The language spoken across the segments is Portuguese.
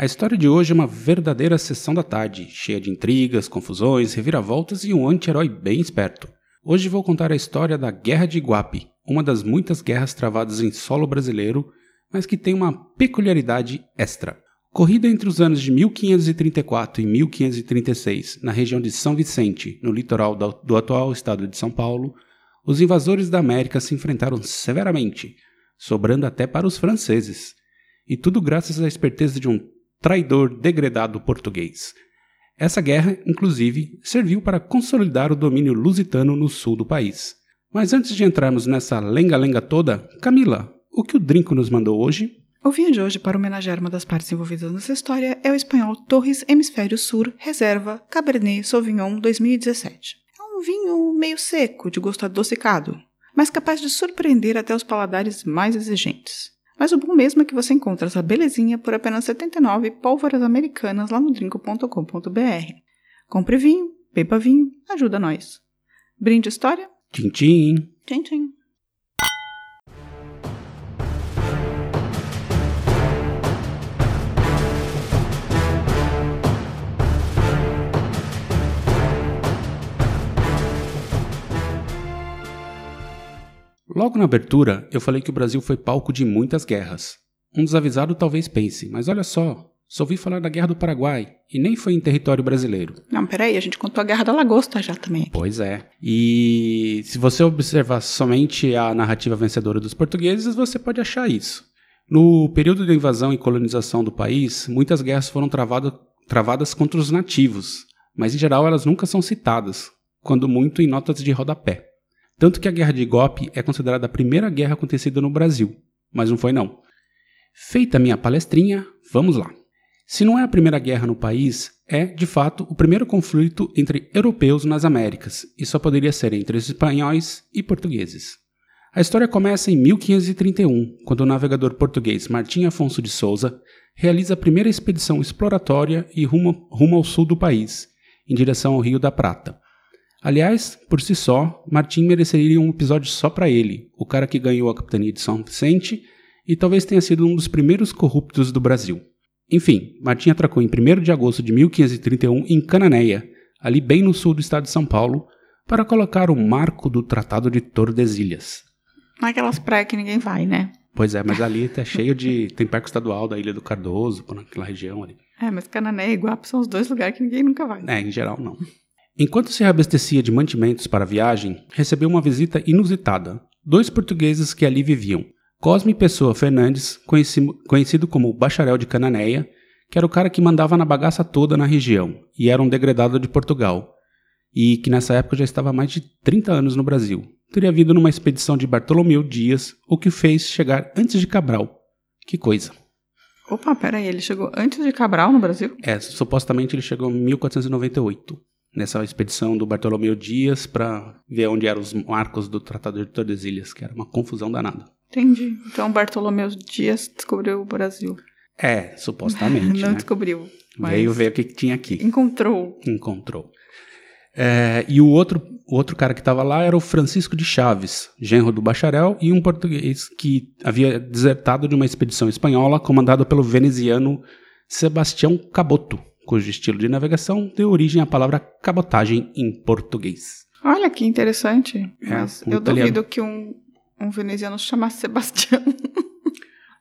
A história de hoje é uma verdadeira sessão da tarde, cheia de intrigas, confusões, reviravoltas e um anti-herói bem esperto. Hoje vou contar a história da Guerra de Iguape, uma das muitas guerras travadas em solo brasileiro, mas que tem uma peculiaridade extra. Corrida entre os anos de 1534 e 1536, na região de São Vicente, no litoral do atual estado de São Paulo, os invasores da América se enfrentaram severamente, sobrando até para os franceses. E tudo graças à esperteza de um traidor degradado português. Essa guerra, inclusive, serviu para consolidar o domínio lusitano no sul do país. Mas antes de entrarmos nessa lenga-lenga toda, Camila, o que o Drinco nos mandou hoje? O vinho de hoje para homenagear uma das partes envolvidas nessa história é o espanhol Torres Hemisfério Sur Reserva Cabernet Sauvignon 2017. É um vinho meio seco, de gosto adocicado, mas capaz de surpreender até os paladares mais exigentes. Mas o bom mesmo é que você encontra essa belezinha por apenas 79 pólvoras americanas lá no drinco.com.br. Compre vinho, beba vinho, ajuda nós. Brinde história? Tchim, tchim. Tchim, tchim. Logo na abertura, eu falei que o Brasil foi palco de muitas guerras. Um desavisado talvez pense, mas olha só, só ouvi falar da Guerra do Paraguai e nem foi em território brasileiro. Não, peraí, a gente contou a Guerra da Lagosta já também. Pois é. E se você observar somente a narrativa vencedora dos portugueses, você pode achar isso. No período de invasão e colonização do país, muitas guerras foram travado, travadas contra os nativos, mas em geral elas nunca são citadas, quando muito em notas de rodapé. Tanto que a Guerra de Igope é considerada a primeira guerra acontecida no Brasil, mas não foi não. Feita minha palestrinha, vamos lá. Se não é a primeira guerra no país, é, de fato, o primeiro conflito entre europeus nas Américas, e só poderia ser entre os espanhóis e portugueses. A história começa em 1531, quando o navegador português Martim Afonso de Souza realiza a primeira expedição exploratória e rumo, rumo ao sul do país, em direção ao Rio da Prata. Aliás, por si só, Martim mereceria um episódio só para ele, o cara que ganhou a capitania de São Vicente e talvez tenha sido um dos primeiros corruptos do Brasil. Enfim, Martim atracou em 1 de agosto de 1531 em Cananéia, ali bem no sul do estado de São Paulo, para colocar o marco do Tratado de Tordesilhas. Naquelas praias que ninguém vai, né? Pois é, mas ali tá cheio de. tem parque estadual da Ilha do Cardoso, por naquela região ali. É, mas Cananéia e Iguape são os dois lugares que ninguém nunca vai. É, em geral não. Enquanto se reabastecia de mantimentos para a viagem, recebeu uma visita inusitada. Dois portugueses que ali viviam. Cosme Pessoa Fernandes, conhecido como Bacharel de Cananéia, que era o cara que mandava na bagaça toda na região e era um degradado de Portugal, e que nessa época já estava há mais de 30 anos no Brasil. Teria vindo numa expedição de Bartolomeu Dias, o que fez chegar antes de Cabral. Que coisa. Opa, peraí, ele chegou antes de Cabral no Brasil? É, supostamente ele chegou em 1498 nessa expedição do Bartolomeu Dias para ver onde eram os marcos do Tratado de Tordesilhas, que era uma confusão danada. Entendi. Então Bartolomeu Dias descobriu o Brasil. É, supostamente. Não né? descobriu. Veio ver o que, que tinha aqui. Encontrou. Encontrou. É, e o outro, o outro cara que estava lá era o Francisco de Chaves, genro do bacharel, e um português que havia desertado de uma expedição espanhola comandada pelo veneziano Sebastião Caboto cujo estilo de navegação deu origem à palavra cabotagem em português. Olha que interessante. É, mas um eu italiano. duvido que um, um veneziano se chamasse Sebastião.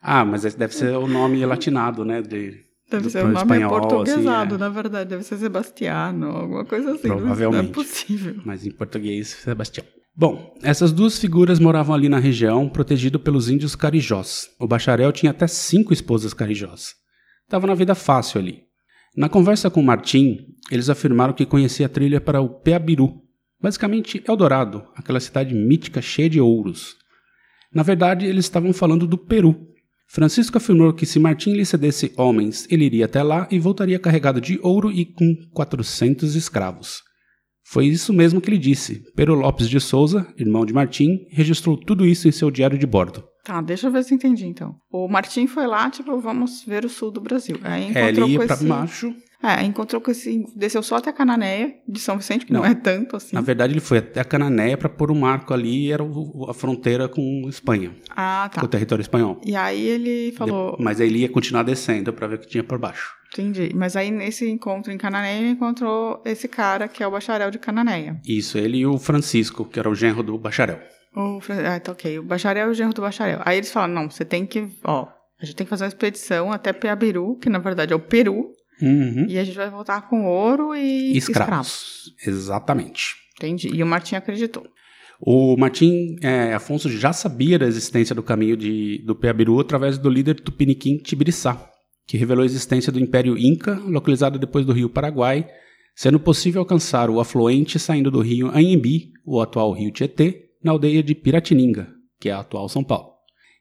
Ah, mas esse deve ser o nome latinado, né? De, Deve do ser um nome espanhol, portuguesado, assim, é. na verdade. Deve ser Sebastiano, alguma coisa assim. Não é Provavelmente. possível. mas em português, Sebastião. Bom, essas duas figuras moravam ali na região, protegido pelos índios carijós. O bacharel tinha até cinco esposas carijós. Tava na vida fácil ali. Na conversa com Martim, eles afirmaram que conhecia a trilha para o Peabiru, basicamente Eldorado, aquela cidade mítica cheia de ouros. Na verdade, eles estavam falando do Peru. Francisco afirmou que se Martim lhe cedesse homens, ele iria até lá e voltaria carregado de ouro e com 400 escravos. Foi isso mesmo que ele disse. Pero Lopes de Souza, irmão de Martim, registrou tudo isso em seu diário de bordo. Tá, deixa eu ver se eu entendi então. O Martim foi lá, tipo, vamos ver o sul do Brasil. Aí É, encontrou ele ia com pra esse... baixo. É, encontrou com esse. Desceu só até Cananéia, de São Vicente, que não, Não. é tanto assim. Na verdade, ele foi até a Cananéia para pôr um marco ali, e era o- a fronteira com Espanha, Ah, com tá. o território espanhol. E aí ele falou. De- Mas aí ele ia continuar descendo para ver o que tinha por baixo. Entendi. Mas aí nesse encontro em Cananéia, ele encontrou esse cara que é o bacharel de Cananéia. Isso, ele e o Francisco, que era o genro do bacharel. O, ah, tá ok. O bacharel é o genro do bacharel. Aí eles falam: não, você tem que. Ó, a gente tem que fazer uma expedição até Peabiru, que na verdade é o Peru, Uhum. e a gente vai voltar com ouro e Escravos. Exatamente. Entendi. E o Martim acreditou. O Martim é, Afonso já sabia da existência do caminho de, do Peabiru através do líder tupiniquim Tibiriçá, que revelou a existência do Império Inca, localizado depois do rio Paraguai, sendo possível alcançar o afluente saindo do rio Anhembi, o atual rio Tietê, na aldeia de Piratininga, que é a atual São Paulo.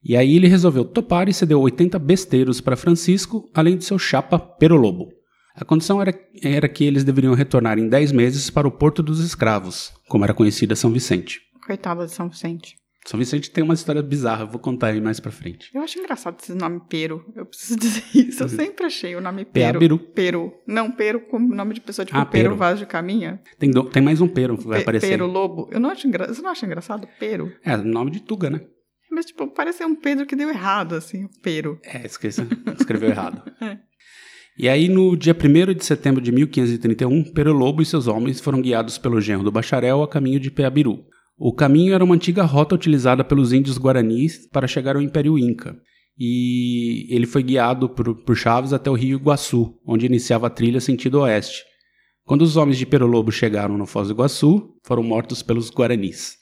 E aí ele resolveu topar e cedeu 80 besteiros para Francisco, além de seu chapa Perolobo. A condição era, era que eles deveriam retornar em 10 meses para o Porto dos Escravos, como era conhecida São Vicente. Coitado de São Vicente. São Vicente tem uma história bizarra, eu vou contar aí mais pra frente. Eu acho engraçado esse nome Pero. Eu preciso dizer isso. Eu sempre achei o nome Pero. Peabiru. Peru. Não, Pero como nome de pessoa, tipo Ah, Pero Pero. Vaz de Caminha. Tem, do- tem mais um pero que vai Pe- aparecer. Pero Lobo. Eu não acho engra... Você não acha engraçado? Pero. É, nome de Tuga, né? Mas, tipo, parece um Pedro que deu errado, assim, o Pero. É, esqueci, escreveu errado. É. E aí, no dia 1 de setembro de 1531, Pero Lobo e seus homens foram guiados pelo genro do bacharel a caminho de Peabiru. O caminho era uma antiga rota utilizada pelos índios guaranis para chegar ao Império Inca. E ele foi guiado por, por Chaves até o rio Iguaçu, onde iniciava a trilha sentido oeste. Quando os homens de Pero Lobo chegaram no Foz do Iguaçu, foram mortos pelos guaranis.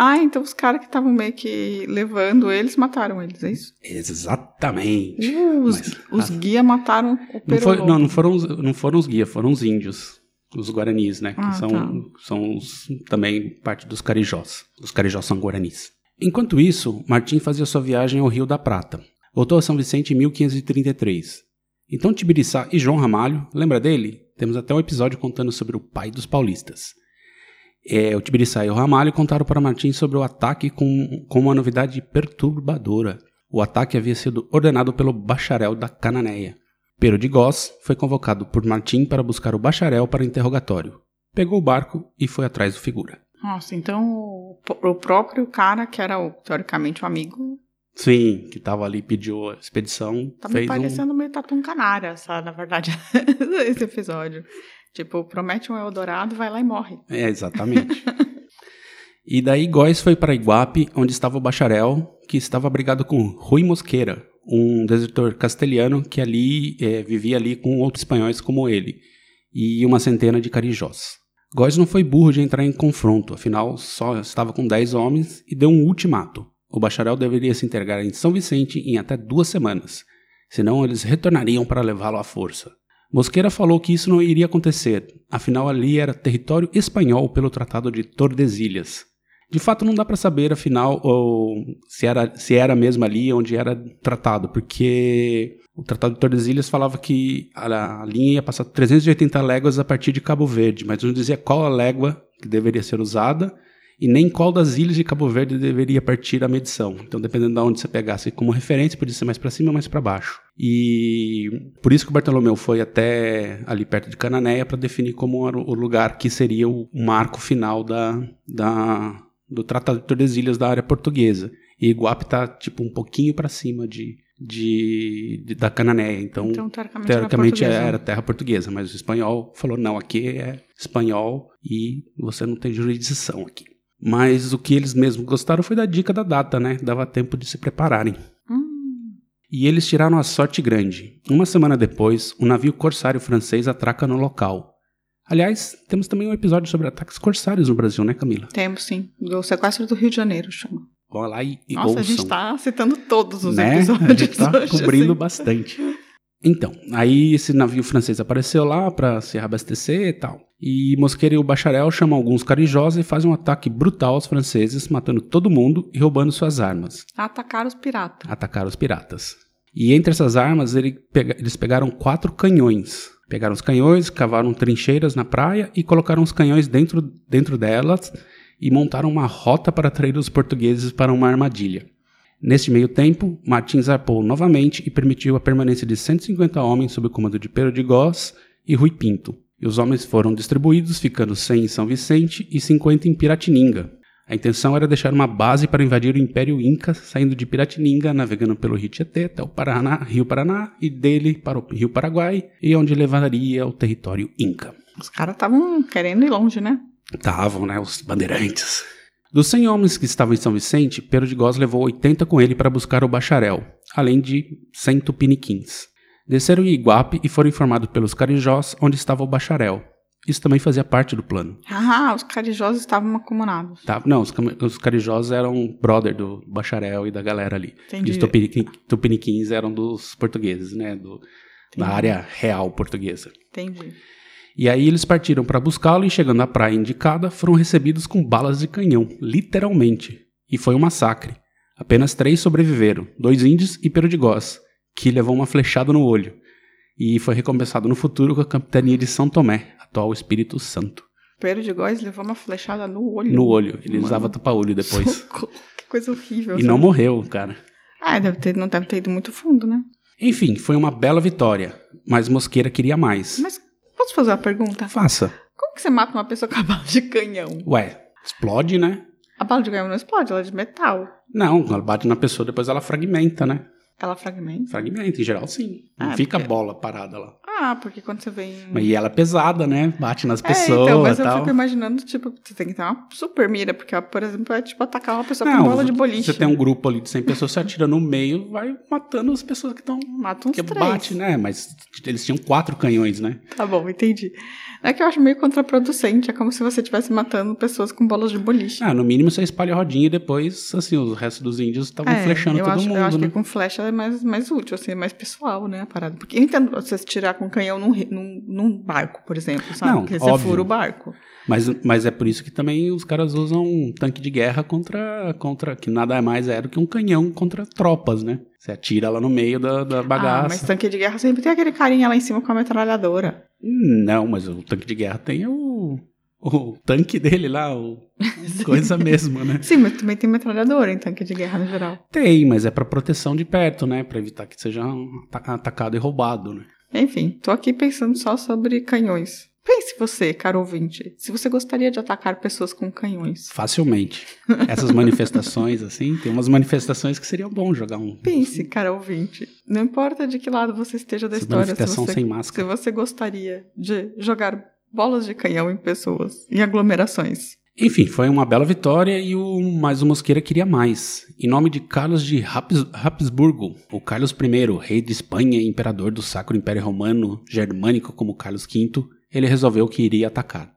Ah, então os caras que estavam meio que levando eles mataram eles, é isso? Exatamente. Uh, os Mas- os guia mataram o Não, Pero foi- não, não foram, os- não foram os guias, foram os índios. Os guaranis, né? Que Ah, são, tá. são os- também parte dos carijós. Os carijós são guaranis. Enquanto isso, Martim fazia sua viagem ao Rio da Prata. Voltou a São Vicente em 1533. Então Tibiriçá e João Ramalho, lembra dele? Temos até um episódio contando sobre o pai dos paulistas. É, o Tibiriçá e o Ramalho contaram para Martim sobre o ataque com, com uma novidade perturbadora. O ataque havia sido ordenado pelo bacharel da Cananéia. Pero de Goss foi convocado por Martim para buscar o bacharel para interrogatório. Pegou o barco e foi atrás do figura. Nossa, então o, o próprio cara, que era o, teoricamente o amigo, Sim, que estava ali, pediu a expedição, tá me fez um... parecendo meio Tatum Canária, sabe? Na verdade, esse episódio. Tipo, promete um Eldorado, vai lá e morre. É, exatamente. e daí Góis foi para Iguape, onde estava o bacharel, que estava abrigado com Rui Mosqueira, um desertor castelhano que ali eh, vivia ali com outros espanhóis como ele, e uma centena de carijós. Góis não foi burro de entrar em confronto, afinal só estava com 10 homens e deu um ultimato. O bacharel deveria se entregar em São Vicente em até duas semanas, senão eles retornariam para levá-lo à força. Mosqueira falou que isso não iria acontecer, afinal ali era território espanhol pelo Tratado de Tordesilhas. De fato, não dá para saber, afinal, ou, se, era, se era mesmo ali onde era tratado, porque o Tratado de Tordesilhas falava que a, a linha ia passar 380 léguas a partir de Cabo Verde, mas não dizia qual a légua que deveria ser usada e nem qual das ilhas de Cabo Verde deveria partir a medição. Então, dependendo de onde você pegasse como referência, podia ser mais para cima ou mais para baixo. E por isso que o Bartolomeu foi até ali perto de Cananéia para definir como era o lugar que seria o marco final da, da, do Tratado de Tordesilhas da área portuguesa. E Iguape está tipo um pouquinho para cima de, de, de- da Cananéia. Então, Então, teoricamente, teoricamente era, era, portuguesa. terra portuguesa, mas o espanhol falou: não, aqui é espanhol e você não tem jurisdição aqui. Mas o que eles mesmos gostaram foi da dica da data, né? Dava tempo de se prepararem. Hum, E eles tiraram a sorte grande. Uma semana depois, um navio corsário francês atraca no local. Aliás, temos também um episódio sobre ataques corsários no Brasil, né, Camila? temos sim. Do sequestro do Rio de Janeiro, chama. Vão lá e, e Nossa, ouçam. a gente tá citando todos os né? episódios. A gente tá hoje, cobrindo assim. bastante. Então, aí esse navio francês apareceu lá para se abastecer e tal. E Mosqueira e o bacharel chamam alguns carijós e fazem um ataque brutal aos franceses, matando todo mundo e roubando suas armas. Atacaram os piratas. Atacaram os piratas. E entre essas armas, ele pega- eles pegaram quatro canhões. Pegaram os canhões, cavaram trincheiras na praia e colocaram os canhões dentro, dentro delas e montaram uma rota para atrair os portugueses para uma armadilha. Neste meio tempo, Martins zarpou novamente e permitiu a permanência de 150 homens sob o comando de Pedro de Góes e Rui Pinto. E os homens foram distribuídos, ficando 100 em São Vicente e 50 em Piratininga. A intenção era deixar uma base para invadir o Império Inca, saindo de Piratininga, navegando pelo Rio Tietê até o Paraná, Rio Paraná e dele para o Rio Paraguai, e onde levaria o território Inca. Os caras estavam querendo ir longe, né? Estavam, né, os bandeirantes. Dos 100 homens que estavam em São Vicente, Pedro de Góes levou 80 com ele para buscar o bacharel, além de 100 tupiniquins. Desceram em Iguape e foram informados pelos carijós onde estava o bacharel. Isso também fazia parte do plano. Ah, os carijós estavam acumulados. Tá? Não, os, os carijós eram brother do bacharel e da galera ali. Entendi. E os tupiniquim- tupiniquins eram dos portugueses, né? Do, da área real portuguesa. Entendi. E aí eles partiram para buscá-lo e chegando à praia indicada, foram recebidos com balas de canhão, literalmente. E foi um massacre. Apenas três sobreviveram, dois índios e Góes, que levou uma flechada no olho. E foi recompensado no futuro com a capitania de São Tomé, atual Espírito Santo. Pedro de Góes levou uma flechada no olho. No olho. Ele Mano. usava tapa-olho depois. Socorro, Que coisa horrível. E não morreu, cara. Ah, deve ter, não deve ter ido muito fundo, né? Enfim, foi uma bela vitória, mas Mosqueira queria mais. Mas posso fazer uma pergunta? Faça. Como que você mata uma pessoa com a bala de canhão? Ué, explode, né? A bala de canhão não explode, ela é de metal. Não, ela bate na pessoa, depois ela fragmenta, né? Ela fragmenta. Fragmenta, em geral, sim. Não Ah, fica porque- bola parada lá. Ah, porque quando você vem. E ela é pesada, né? Bate nas É, pessoas então, mas e eu tal. fico imaginando, tipo, você tem que ter uma super mira, porque, por exemplo, é tipo atacar uma pessoa Não, com bola de boliche. Você tem um grupo ali de 100 pessoas, você atira no meio, vai matando as pessoas que estão... Mata uns Que três. bate, né? Mas eles tinham quatro canhões, né? Tá bom, entendi. É que eu acho meio contraproducente, é como se você estivesse matando pessoas com bolas de boliche. Ah, no mínimo você espalha a rodinha e depois, assim, o resto dos índios estavam É, flechando todo acho, mundo, Eu acho né? que com flecha é mais, mais útil, assim, é mais pessoal, né, a parada. Porque eu entendo você tirar com canhão num, num, num barco, por exemplo, sabe? Não, Porque você óbvio. fura o barco. Mas, mas é por isso que também os caras usam um tanque de guerra contra, contra. que nada mais é do que um canhão contra tropas, né? Você atira lá no meio da, da Ah, mas bagaça. tanque de guerra sempre tem aquele carinha lá em cima com a metralhadora. Não, mas o tanque de guerra tem o. O tanque dele lá, o. Coisa mesmo, né? Sim, mas também tem metralhadora em tanque de guerra no geral. Tem, mas é pra proteção de perto, né? Pra evitar que seja ata- atacado e roubado, né? Enfim, tô aqui pensando só sobre canhões. Pense você, caro ouvinte, se você gostaria de atacar pessoas com canhões. Facilmente. Essas manifestações, assim, tem umas manifestações que seriam bom jogar um. Pense, cara ouvinte. Não importa de que lado você esteja da Essa história, se você, sem se máscara. você gostaria de jogar bolas de canhão em pessoas, em aglomerações. Enfim, foi uma bela vitória e o mas o Mosqueira queria mais. Em nome de Carlos de Habs- Habsburgo, o Carlos I, rei de Espanha e imperador do Sacro Império Romano Germânico como Carlos V, ele resolveu que iria atacar.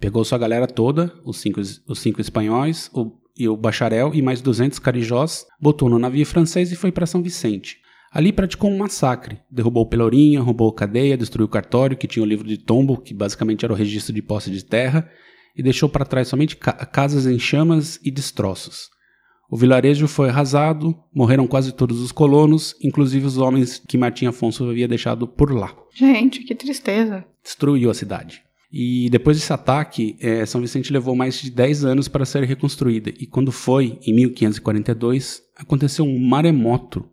Pegou sua galera toda, os cinco, os cinco espanhóis o, e o bacharel e mais 200 carijós, botou no navio francês e foi para São Vicente. Ali praticou um massacre, derrubou Pelourinho, roubou cadeia, destruiu o cartório, que tinha o livro de tombo, que basicamente era o registro de posse de terra, e deixou para trás somente ca- casas em chamas e destroços. O vilarejo foi arrasado, morreram quase todos os colonos, inclusive os homens que Martim Afonso havia deixado por lá. Gente, que tristeza. Destruiu a cidade. E depois desse ataque, eh, São Vicente levou mais de 10 anos para ser reconstruída. E quando foi, em 1542, aconteceu um maremoto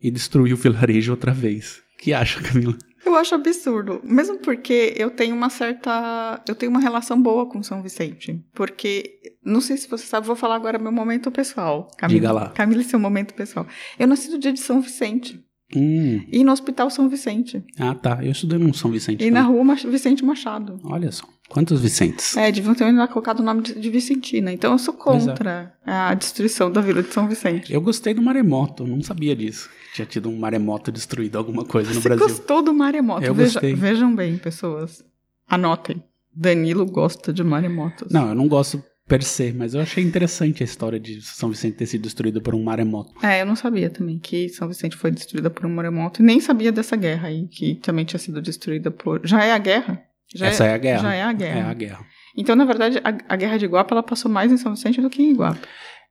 e destruiu o vilarejo outra vez. O que acha, Camila? Eu acho absurdo, mesmo porque eu tenho uma certa, eu tenho uma relação boa com São Vicente, porque não sei se você sabe, vou falar agora meu momento pessoal. Camila, Diga lá. Camila, seu momento pessoal. Eu nasci no dia de São Vicente Hum, e no Hospital São Vicente ah tá, eu estudei no São Vicente. e na. Rua Mach- Vicente Machado. Olha só, quantos Vicentes? É, deviam ter colocado o nome de, de Vicentina. Então eu sou é. contra a destruição da Vila de São Vicente. Eu gostei do maremoto, não sabia disso. Tinha tido um maremoto destruído alguma coisa no Você Brasil. gostou do maremoto? Eu Veja- gostei. Vejam bem, pessoas. Anotem. Danilo gosta de maremotos. Não, eu não gosto per se, mas eu achei interessante a história de São Vicente ter sido destruído por um maremoto. É, eu não sabia também que São Vicente foi destruída por um maremoto. E nem sabia dessa guerra aí, que também tinha sido destruída por. Já é a guerra? Já Essa é, a guerra. Já é a guerra. É a guerra. Então, na verdade, a, a guerra de Iguapa ela passou mais em São Vicente do que em Iguapa.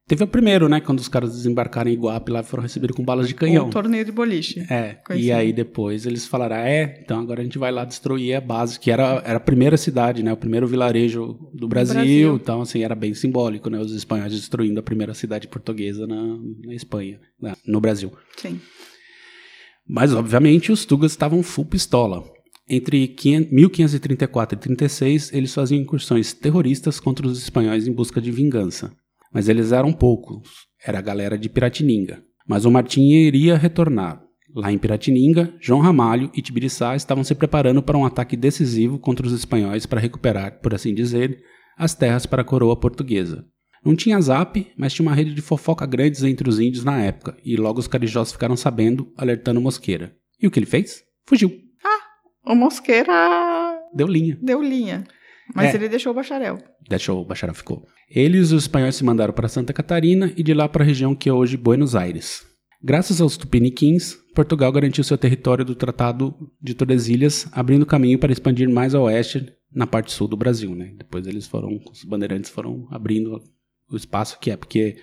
Teve o primeiro, né? Quando os caras desembarcaram em Iguape lá foram recebidos com balas de canhão. Um torneio de boliche. É, e aí depois eles falaram, ah, é, então agora a gente vai lá destruir a base, que era, era a primeira cidade, né, o primeiro vilarejo do Brasil, Brasil. então assim, era bem simbólico, né, os espanhóis destruindo a primeira cidade portuguesa na, na Espanha, no Brasil. Sim. Mas, obviamente, os tugas estavam full pistola. Entre 500 1534 e 36, eles faziam incursões terroristas contra os espanhóis em busca de vingança. Mas eles eram poucos, era a galera de Piratininga. Mas o Martim iria retornar. Lá em Piratininga, João Ramalho e Tibiriçá estavam se preparando para um ataque decisivo contra os espanhóis para recuperar, por assim dizer, as terras para a coroa portuguesa. Não tinha zap, mas tinha uma rede de fofoca grandes entre os índios na época, e logo os carijós ficaram sabendo, alertando Mosqueira. E o que ele fez? Fugiu. O Mosqueira Deu linha. deu linha. Mas É. ele deixou o bacharel. Deixou o bacharel ficou. Eles os espanhóis se mandaram para Santa Catarina e de lá para a região que é hoje Buenos Aires. Graças aos tupiniquins, Portugal garantiu seu território do Tratado de Tordesilhas, abrindo caminho para expandir mais a oeste na parte sul do Brasil. Né? Depois eles foram, os bandeirantes foram abrindo o espaço que é, porque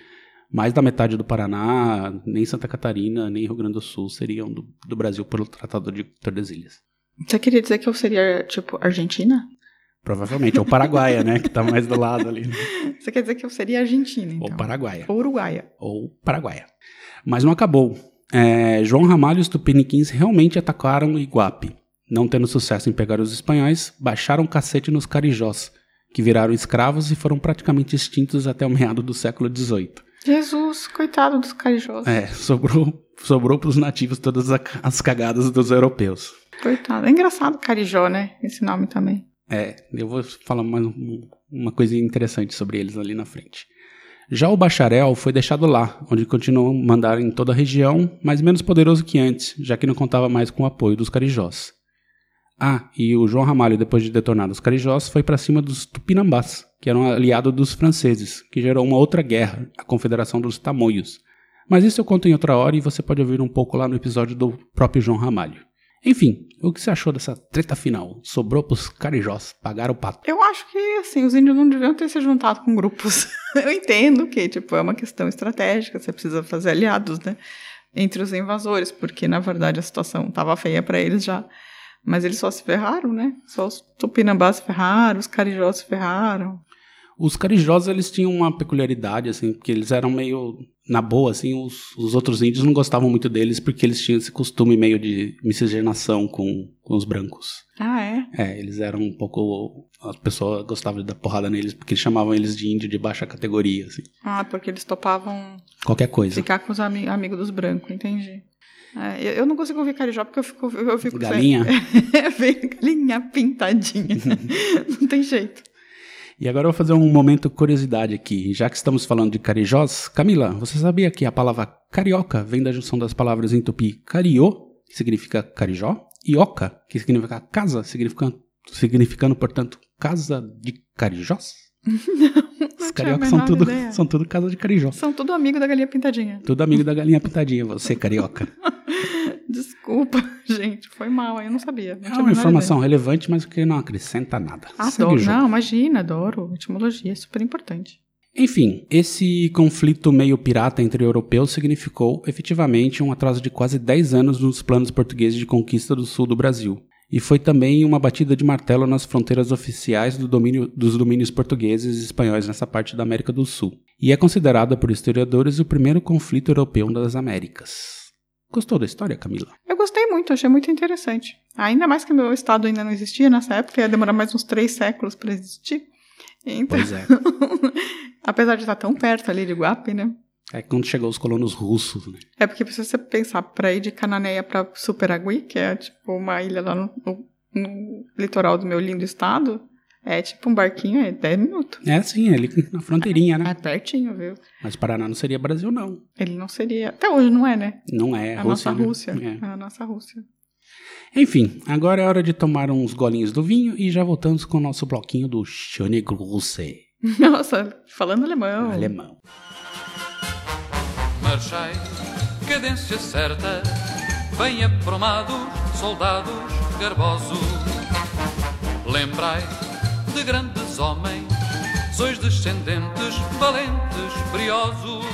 mais da metade do Paraná, nem Santa Catarina, nem Rio Grande do Sul seriam do, do Brasil pelo Tratado de Tordesilhas. Você queria dizer que eu seria, tipo, Argentina? Provavelmente, ou Paraguaia, né? Que tá mais do lado ali. né? Você quer dizer que eu seria Argentina, então? Ou Paraguaia. Ou Uruguaia. ou Paraguaia. Mas não acabou. É, João Ramalho e os tupiniquins realmente atacaram Iguape. Não tendo sucesso em pegar os espanhóis, baixaram o cacete nos carijós, que viraram escravos e foram praticamente extintos até o meado do século XVIII. Jesus, coitado dos carijós. É, sobrou, sobrou para os nativos todas as cagadas dos europeus. Coitado. É engraçado Carijó, né? Esse nome também. É, eu vou falar mais um- uma coisa interessante sobre eles ali na frente. Já o bacharel foi deixado lá, onde continuou mandar em toda a região, mas menos poderoso que antes, já que não contava mais com o apoio dos carijós. Ah, e o João Ramalho, depois de detonar os carijós, foi para cima dos tupinambás, que eram aliados dos franceses, que gerou uma outra guerra, a Confederação dos Tamoios. Mas isso eu conto em outra hora e você pode ouvir um pouco lá no episódio do próprio João Ramalho. Enfim, o que você achou dessa treta final? Sobrou pros carijós, pagaram o pato. Eu acho que, assim, os índios não deviam ter se juntado com grupos. Eu entendo que, tipo, é uma questão estratégica, você precisa fazer aliados, né? Entre os invasores, porque, na verdade, a situação tava feia para eles já. Mas eles só se ferraram, né? Só os tupinambás se ferraram, os carijós se ferraram. Os carijós, eles tinham uma peculiaridade, assim, porque eles eram meio, na boa, assim, os, os outros índios não gostavam muito deles porque eles tinham esse costume meio de miscigenação com, com os brancos. Ah, é? É, eles eram um pouco, as pessoas gostavam de dar porrada neles porque eles chamavam eles de índio de baixa categoria, assim. Ah, porque eles topavam Qualquer coisa. ficar com os ami amigos dos brancos, entendi. É, eu, não consigo ouvir carijó porque eu fico... Eu fico Galinha? É, vem galinha pintadinha. não tem jeito. E agora eu vou fazer um momento curiosidade aqui. Já que estamos falando de carijós, Camila, você sabia que a palavra carioca vem da junção das palavras em tupi cariô, que significa carijó, e oca, que significa casa, significando, significando portanto, casa de carijós? Os tinha a cariocas são tudo, ideia. são tudo casa de carijó. São tudo amigo da galinha pintadinha. Tudo amigo da galinha pintadinha, você carioca. Desculpa, gente, foi mal, eu não sabia. Não É uma informação relevante, mas que não acrescenta nada. ideia. O Adoro. Não, imagina, adoro. Etimologia é super importante. Enfim, esse conflito meio pirata entre europeus significou efetivamente um atraso de quase 10 anos nos planos portugueses de conquista do sul do Brasil. E foi também uma batida de martelo nas fronteiras oficiais do domínio- dos domínios portugueses e espanhóis nessa parte da América do Sul. E é considerada por historiadores o primeiro conflito europeu das Américas. Gostou da história, Camila? Eu gostei muito, achei muito interessante. Ainda mais que meu estado ainda não existia nessa época, ia demorar mais uns três séculos para existir. Então, Pois é. apesar de estar tão perto ali de Guape, né? É quando chegou os colonos russos, né? É porque se você pensar para ir de Cananéia para Superagui, que é tipo uma ilha lá no, no- no litoral do meu lindo estado, é tipo um barquinho, é 10 minutos. É sim, ali na fronteirinha, É né? pertinho, viu? Mas Paraná não seria Brasil, não. Ele não seria. Até hoje não é, né? Não é, a Rússia, nossa né? Rússia. É. É a nossa Rússia. Enfim, agora é hora de tomar uns golinhos do vinho e já voltamos com o nosso bloquinho do Schöne Grüße. Nossa, falando alemão. Alemão. Marchai, cadência certa, bem aprumados, soldados garbosos. Lembrai de grandes homens, sois descendentes, valentes, briosos.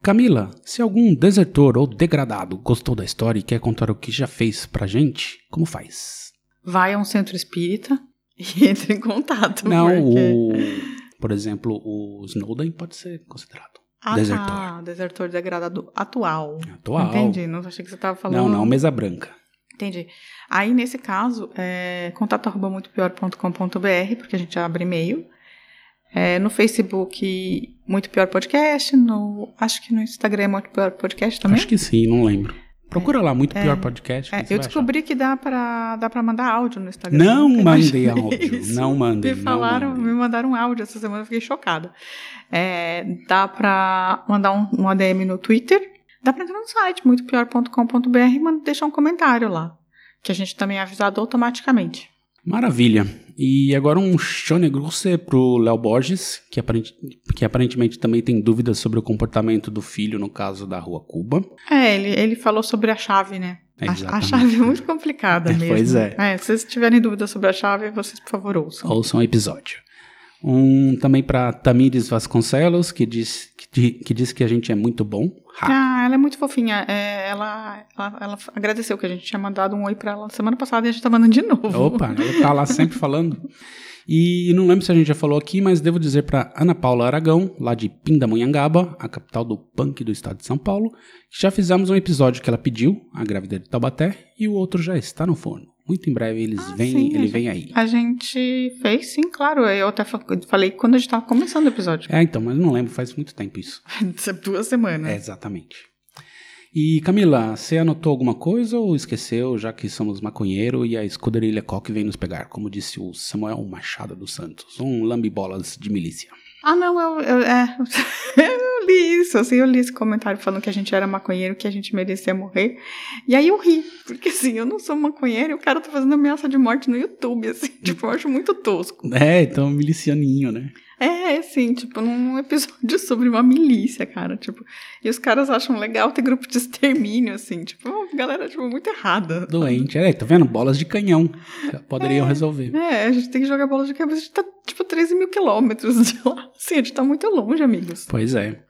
Camila, se algum desertor ou degradado gostou da história e quer contar o que já fez pra gente, como faz? Vai a um centro espírita e entra em contato. Não, porque... o, por exemplo, o Snowden pode ser considerado Ah, desertor. Tá, desertor degradado atual. Atual. Entendi, não achei que você estava falando. Não, não, mesa branca. Entendi. Aí, nesse caso, é contato arroba muitopior.com.br, porque a gente abre e-mail. É, no Facebook, Muito Pior Podcast. No, acho que no Instagram é Muito Pior Podcast também. Acho que sim, não lembro. Procura lá, muito É. pior podcast. É, eu descobri que dá pra, dá pra mandar áudio no achar. Instagram. Não mandei áudio. isso. Não mandei. Me falaram, mandei. me mandaram um áudio essa semana, eu fiquei chocada. É, dá pra mandar um, um ADM no Twitter. Dá pra entrar no site, muitopior.com.br e deixar um comentário lá. Que a gente também é avisado automaticamente. Maravilha. E agora um Shone Grosse pro Léo Borges, que, aparente- que aparentemente também tem dúvidas sobre o comportamento do filho no caso da Rua Cuba. É, ele, ele falou sobre a chave, né? A, a chave é muito complicada É, mesmo. pois é. Se vocês tiverem dúvida sobre a chave, vocês, por favor, ouçam. Ouçam o episódio. Um também para Tamires Vasconcelos, que diz que, di- que diz que a gente é muito bom. Ha. Ah, ela é muito fofinha. É, ela, ela, ela agradeceu que a gente tinha mandado um oi pra ela semana passada e a gente tá mandando de novo. Opa, ela tá lá sempre falando. E não lembro se a gente já falou aqui, mas devo dizer para Ana Paula Aragão, lá de Pindamonhangaba, a capital do punk do estado de São Paulo, que já fizemos um episódio que ela pediu, a grávida de Taubaté, e o outro já está no forno. Muito em breve eles Ah, vêm, sim, ele vem aí. A gente fez, sim, claro. Eu até fa- falei quando a gente tava começando o episódio. É, então, mas não lembro, faz muito tempo isso. Duas semanas. É, exatamente. E Camila, você anotou alguma coisa ou esqueceu, já que somos maconheiro e a escuderilha Coque vem nos pegar, como disse o Samuel Machado dos Santos, um lambibolas de milícia. Ah, não, eu, eu, é, li isso, assim, eu li esse comentário falando que a gente era maconheiro, que a gente merecia morrer. E aí eu ri, porque assim, eu não sou maconheiro e o cara tá fazendo ameaça de morte no YouTube, assim, tipo, eu acho muito tosco. É, então milicianinho, né? É, assim, tipo, num episódio sobre uma milícia, cara, tipo, e os caras acham legal ter grupo de extermínio, assim, tipo, galera, tipo, muito errada. Doente. É, tá vendo? Bolas de canhão. Poderiam resolver. É, a gente tem que jogar bola de cabeça, a gente tá, tipo, 13 mil quilômetros de lá, assim, a gente tá muito longe, amigos. Pois é.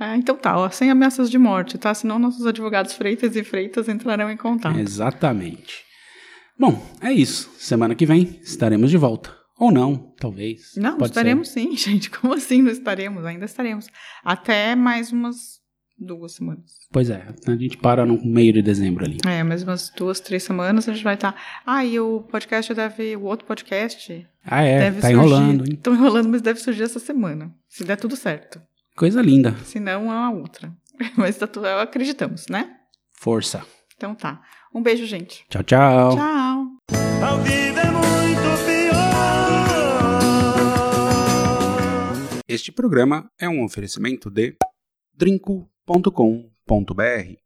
Ah, então tá, ó, sem ameaças de morte, tá? Senão nossos advogados Freitas e Freitas entrarão em contato. Exatamente. Bom, é isso. Semana que vem estaremos de volta. Ou não, talvez. Não, Pode estaremos ser. sim, gente. Como assim não estaremos? Ainda estaremos. Até mais umas duas semanas. Pois é, a gente para no meio de dezembro ali. É, mais umas duas, três semanas a gente vai estar. Ah, e o podcast deve. O outro podcast Ah, é, deve tá surgir. enrolando, hein? Estão enrolando, mas deve surgir essa semana. Se der tudo certo. Coisa linda. Se não, é a outra. Mas tá tudo, acreditamos, né? Força. Então tá. Um beijo, gente. Tchau, tchau. Tchau. A vida é muito pior. Este programa é um oferecimento de drinco.com.br